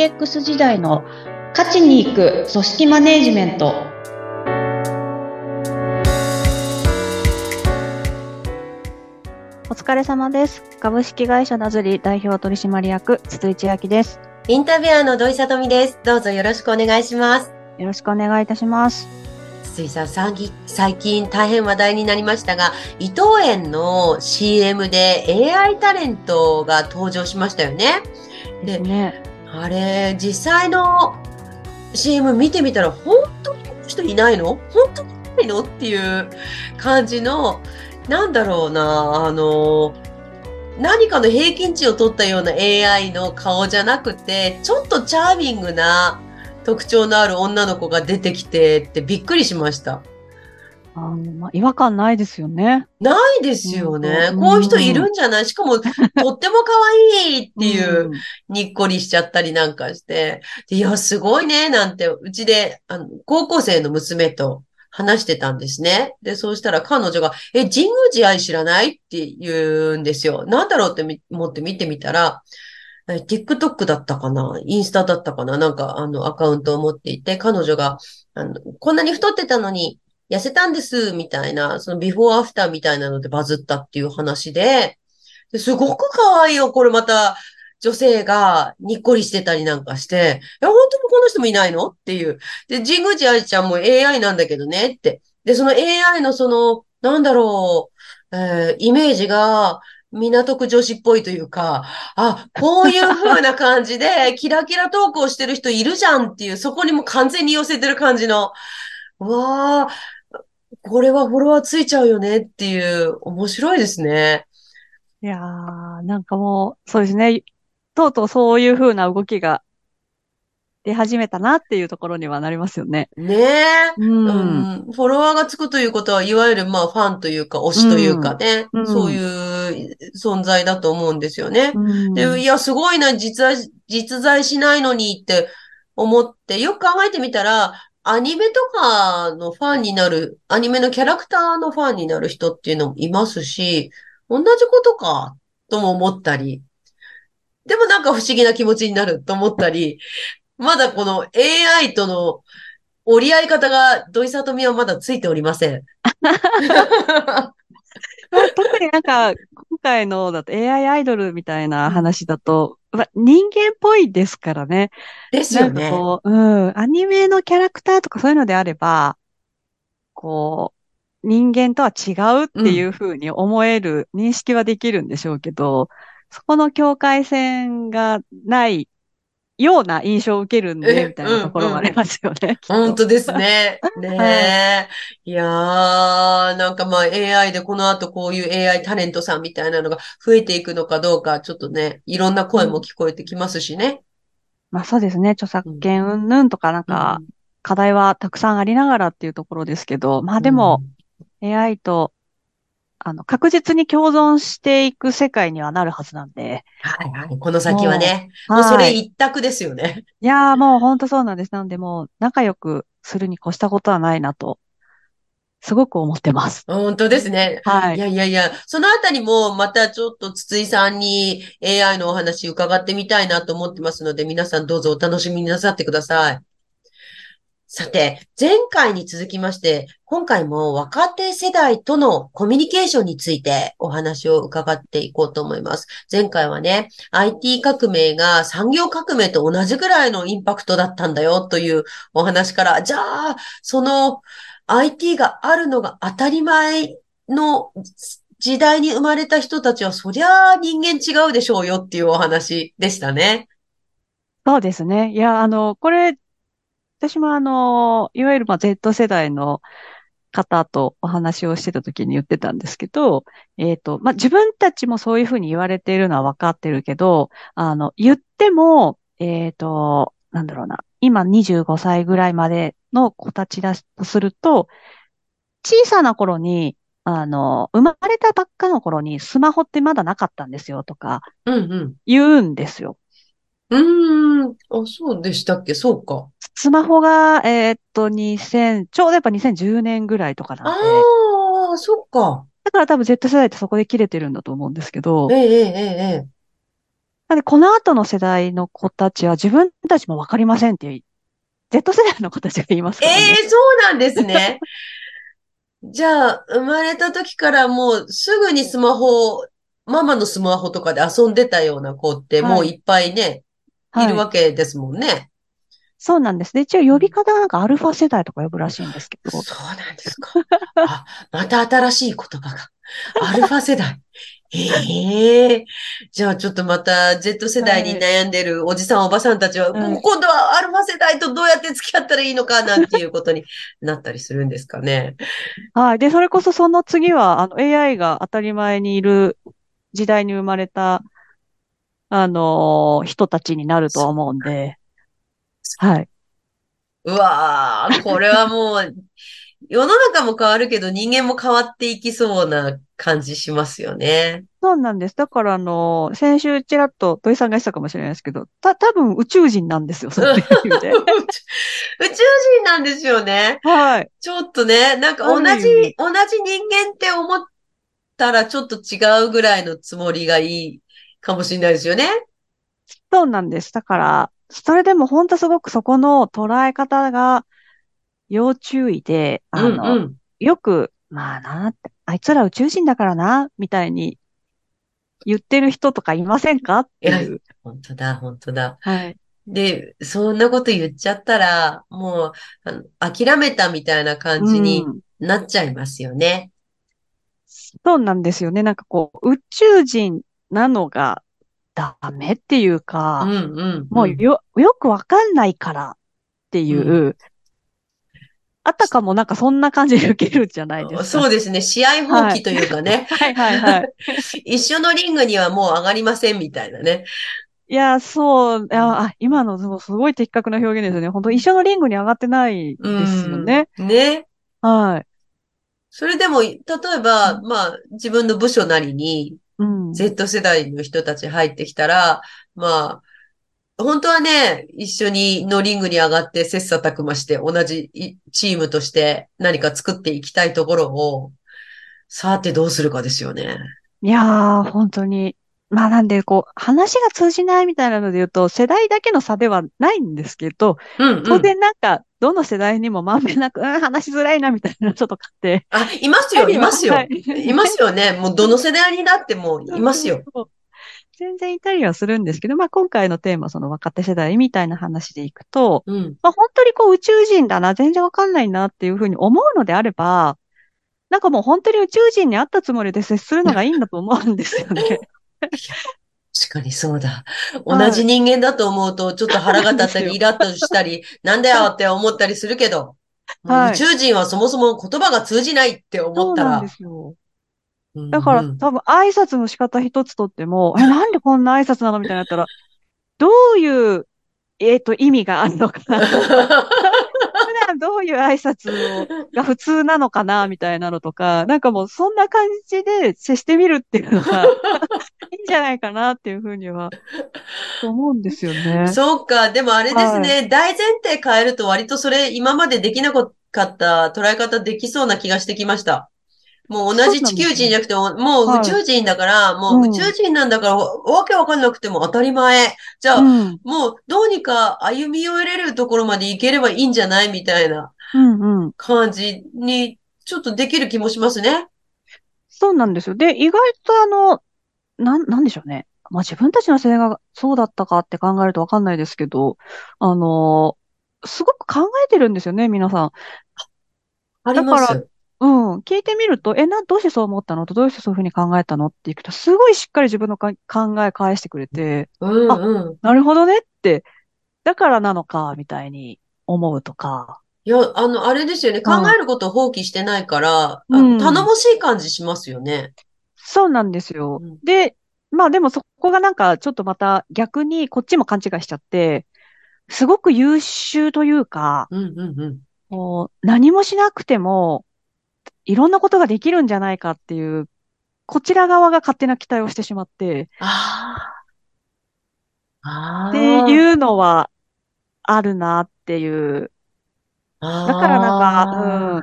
DX 時代の勝ちに行く組織マネジメント。お疲れ様です。株式会社ナズリ代表取締役筒井千明です。インタビュアーの土井さとみです。どうぞよろしくお願いします。よろしくお願いいたします。筒井さん、さぎ最近大変話題になりましたが、伊藤園の CM で AI タレントが登場しましたよね。で、ね。あれ、実際の CM 見てみたら、本当にこの人いないの？本当にいないのっていう感じの、なんだろうな、あの、何かの平均値を取ったような AI の顔じゃなくて、ちょっとチャーミングな特徴のある女の子が出てきてってびっくりしました。あのまあ、違和感ないですよね。ないですよね。うん。こういう人いるんじゃない？しかも、とっても可愛いっていう、ん。にっこりしちゃったりなんかして、でいや、すごいね、なんて、うちで、あの、高校生の娘と話してたんですね。で、そうしたら彼女が、え、神宮寺愛知らない？って言うんですよ。なんだろうってみ思って見てみたら、え TikTok だったかな？インスタだったかな？なんか、あの、アカウントを持っていて、彼女が、あの、こんなに太ってたのに、痩せたんです、みたいな、そのビフォーアフターみたいなのでバズったっていう話で、ですごく可愛いよ、これまた、女性がにっこりしてたりなんかして、いや、本当にこの人もいないのっていう。で、神宮寺愛ちゃんも AI なんだけどねって。で、その AI のその、なんだろう、えーイメージが、港区女子っぽいというか、あ、こういう風な感じで、キラキラトークをしてる人いるじゃんっていう、そこにも完全に寄せてる感じの、わあ、これはフォロワーついちゃうよねっていう、面白いですね。いやー、なんかもう、そうですね。とうとうそういう風な動きが出始めたなっていうところにはなりますよね。ねえ。うん。うん、フォロワーがつくということは、いわゆるまあファンというか推しというかね、うんそういう存在だと思うんですよね。うんで、いや、すごいな、実在、実在しないのにって思って、よく考えてみたら、アニメとかのファンになる、アニメのキャラクターのファンになる人っていうのもいますし、同じことか、とも思ったり、でもなんか不思議な気持ちになると思ったり、まだこの AI との折り合い方が土井里美はまだついておりません。ま あ特になんか、今回のだと AI アイドルみたいな話だと、まあ人間っぽいですからね。ですよね。こう、うん、アニメのキャラクターとかそういうのであれば、こう、人間とは違うっていうふうに思える認識はできるんでしょうけど、そこの境界線がないような印象を受けるんえで、みたいなところもありますよね。きっと本当ですね。ねえ。いやー、なんかまあ AI でこの後こういう AI タレントさんみたいなのが増えていくのかどうか、ちょっとね、いろんな声も聞こえてきますしね。まあそうですね。著作権云々とかなんかうん課題はたくさんありながらっていうところですけど、まあでも、AI と、あの、確実に共存していく世界にはなるはずなんで。はいはい。この先はね、もうはいそれ一択ですよね。いやーもう本当そうなんです。なのでもう仲良くするに越したことはないなと、すごく思ってます。本当ですね。はいい。やいやいや、そのあたりもまたちょっと筒井さんに AI のお話伺ってみたいなと思ってますので、皆さんどうぞお楽しみになさってください。さて、前回に続きまして、今回も若手世代とのコミュニケーションについてお話を伺っていこうと思います。前回はね、IT 革命が産業革命と同じぐらいのインパクトだったんだよというお話から、じゃあ、その IT があるのが当たり前の時代に生まれた人たちは、そりゃあ人間違うでしょうよっていうお話でしたね。そうですね。いや、あの、これ、私もあの、いわゆるまあ Z 世代の方とお話をしてた時に言ってたんですけど、えっと、まあ自分たちもそういうふうに言われているのは分かってるけど、あの、言っても、えっと、なんだろうな、今25歳ぐらいまでの子たちだとすると、小さな頃に、あの、生まれたばっかの頃にスマホってまだなかったんですよとかうんうん。言うんですよ。うーん。あ、そうでしたっけ？そうか。スマホが、えーっと、2000、ちょうどやっぱ2010年ぐらいとかなんで、ああ、そっか。だから多分 Z 世代ってそこで切れてるんだと思うんですけどえ、え、ええ、ええ。なんで、この後の世代の子たちは自分たちもわかりませんっていう、Z 世代の子たちが言いますえからね。えそうなんですね。じゃあ、生まれた時からもうすぐにスマホ、ママのスマホとかで遊んでたような子ってもういっぱいね、いるはい。わけですもんね。そうなんです。で、一応呼び方がなんかアルファ世代とか呼ぶらしいんですけど。そうなんですか。あ、また新しい言葉が。アルファ世代。ええじゃあちょっとまた Z 世代に悩んでるおじさんおばさんたちは、はいもう今度はアルファ世代とどうやって付き合ったらいいのかなんていうことになったりするんですかね。はい。で、それこそその次は、あの、AI が当たり前にいる時代に生まれた、あのー人たちになるとは思うんで。はい。うわー、これはもう、世の中も変わるけど人間も変わっていきそうな感じしますよね。そうなんです。だから、あのー先週ちらっと土井さんが言ってたかもしれないですけど、た、多分宇宙人なんですよ、そういう意味で。宇宙人なんですよね。はい。ちょっとね、なんか同じ、同じ人間って思ったらちょっと違うぐらいのつもりがいいかもしれないですよね。そうなんです。だから、それでも本当すごくそこの捉え方が要注意で、あうんの、うん。よく、まあなって、あいつら宇宙人だからな、みたいに言ってる人とかいませんかっていう。本当だ、本当だ。はい。で、そんなこと言っちゃったら、もう、諦めたみたいな感じにうんなっちゃいますよね。そうなんですよね。なんかこう、宇宙人なのがダメっていううか、んうん。もうよ、よくわかんないからっていう、あたかもなんかそんな感じで受けるじゃないですか。そうですね。試合放棄というかね。はいはいはい。一緒のリングにはもう上がりませんみたいなね。いや、そう、いや、あ、今のすごい的確な表現ですよね。本当一緒のリングに上がってないですよね。うん。ね。はい。それでも、例えば、まあ、自分の部署なりに、うん。Z 世代の人たち入ってきたら、まあ、本当はね、一緒にのリングに上がって切磋琢磨して同じいチームとして何か作っていきたいところを、さてどうするかですよね。いやー、本当に。まあなんで、こう、話が通じないみたいなので言うと、世代だけの差ではないんですけど、うんうん。当然なんか、どの世代にもまんべんなく、うん、話しづらいなみたいな人とかって。あ、いますよ、いますよは。いますよね。もうどの世代になってもいますよ。全然いたりはするんですけど、まあ今回のテーマ、その若手世代みたいな話でいくと、うん。まあ本当にこう宇宙人だな、全然わかんないなっていうふうに思うのであれば、なんかもう本当に宇宙人に会ったつもりで接するのがいいんだと思うんですよね。確かにそうだ。はい同じ人間だと思うと、ちょっと腹が立ったり、イラッとしたり、なんだよって思ったりするけど、はい宇宙人はそもそも言葉が通じないって思ったらそうなんで、すよ。うんだからうん多分挨拶の仕方一つとっても、え、なんでこんな挨拶なの？みたいになったら、どういう、えっと、意味があるのかな。どういう挨拶をが普通なのかなみたいなのとか、なんかもうそんな感じで接してみるっていうのが いいんじゃないかなっていうふうには思うんですよね。そうか。でもあれですね。大前提変えると割とそれ今までできなかった捉え方できそうな気がしてきました。もう同じ地球人じゃなくても、もう宇宙人だから、もう宇宙人なんだから、わわけわかんなくても当たり前。じゃあ、うん、もうどうにか歩み寄れるところまで行ければいいんじゃないみたいなうん、うん。感じに、ちょっとできる気もしますね。そうなんですよ。で、意外とあの、なん、なんでしょうね。まあ自分たちの世代がそうだったかって考えるとわかんないですけど、あの、すごく考えてるんですよね、皆さん。ありまだかす。うん。聞いてみると、え、な、どうしてそう思ったの？と、どうしてそういうふうに考えたの？っていくと、すごいしっかり自分のか考え返してくれて、うんうん。なるほどねって、だからなのか、みたいに思うとか。いや、あの、あれですよね。考えることを放棄してないから、あうんの頼もしい感じしますよね。そうなんですよ。うんで、まあでもそこがなんかちょっとまた逆にこっちも勘違いしちゃって、すごく優秀というか、うんうんうん。もう何もしなくてもいろんなことができるんじゃないかっていう、こちら側が勝手な期待をしてしまって、ああ。ああ。っていうのはあるなっていう。だだからなんかうん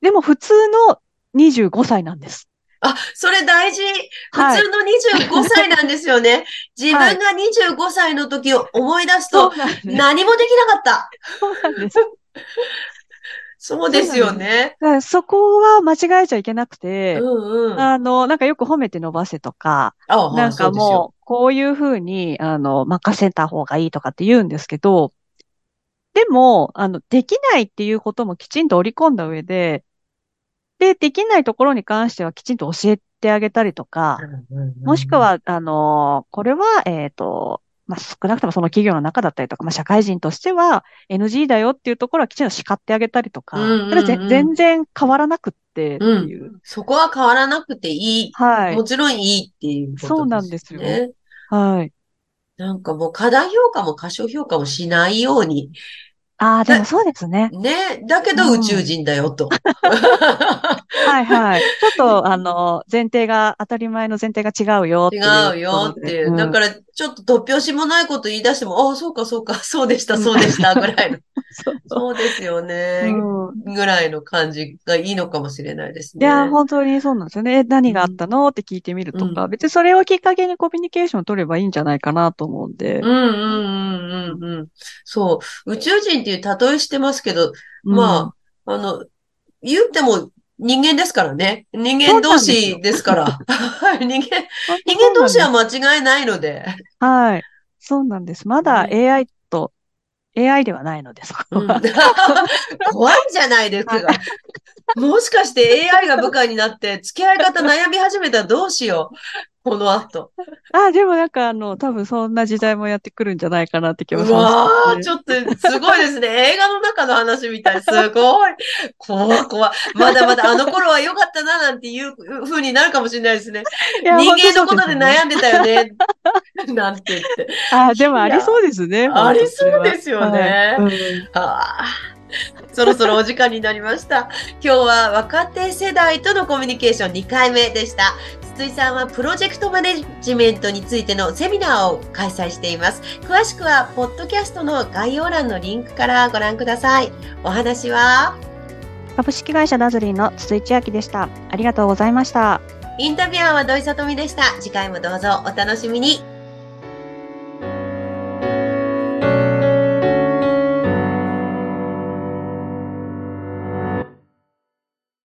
でも普通の25歳なんです。あ、それ大事。はい普通の25歳なんですよね。自分が25歳の時を思い出すと。何もできなかった。そうなんです。そうですよね。そこは間違えちゃいけなくて、うんうん。あの、なんかよく褒めて伸ばせとか、あなんかもう、こういうふうに、あの、任せた方がいいとかって言うんですけど、でも、あの、できないっていうこともきちんと織り込んだ上で、で、できないところに関してはきちんと教えてあげたりとか、もしく、は、あの、これは、えっと、まあ、少なくともその企業の中だったりとか、まあ、社会人としては NG だよっていうところはきちんと叱ってあげたりとか、うんうんうんそれ全然変わらなくってっていう。そこは変わらなくていい。はいも。ちろんいいっていうことですね。そうなんですよはい。なんかもう過大評価も過小評価もしないように。ああ、でもそうですね。ね。だけど宇宙人だよと。はいはい。ちょっと、あの、前提が、当たり前の前提が違うよ違うよっていう。だら、から、ちょっと突拍子もないこと言い出しても、ああ、そうか、そうか、そうでした、そうでした、ぐらいの。そうですよね。うんぐらいの感じがいいのかもしれないですね。いや、本当にそうなんですよね。え何があったの？って聞いてみるとか、う別にそれをきっかけにコミュニケーション取ればいいんじゃないかなと思うんで。うんうんうんうんうん。そう。宇宙人っていう例えしてますけど、まあ、あの、言っても人間ですからね。人間同士ですから。はい人間、あ、人間同士は間違いないので。はい。そうなんです。まだね AI と、AI ではないので、そこうんは。怖いじゃないですか。もしかして AI が部下になって付き合い方悩み始めたらどうしよう。この後。あ、でもなんかあの、多分そんな時代もやってくるんじゃないかなって気うはしますわー、ね。ちょっとすごいですね。映画の中の話みたい。すごい。怖い怖い。まだまだあの頃は良かったななんていう風になるかもしれないですね。人間のことで悩んでたよね。なんて言って。あ、でもありそうですね。ありそうですよねはいうんああ、そろそろお時間になりました。今日は若手世代とのコミュニケーション2回目でした。筒井さんはプロジェクトマネジメントについてのセミナーを開催しています。詳しくは、ポッドキャストの概要欄のリンクからご覧ください。お話は、株式会社ダズリンの筒井千明でした。ありがとうございました。インタビュアーは土井さとみでした。次回もどうぞお楽しみに。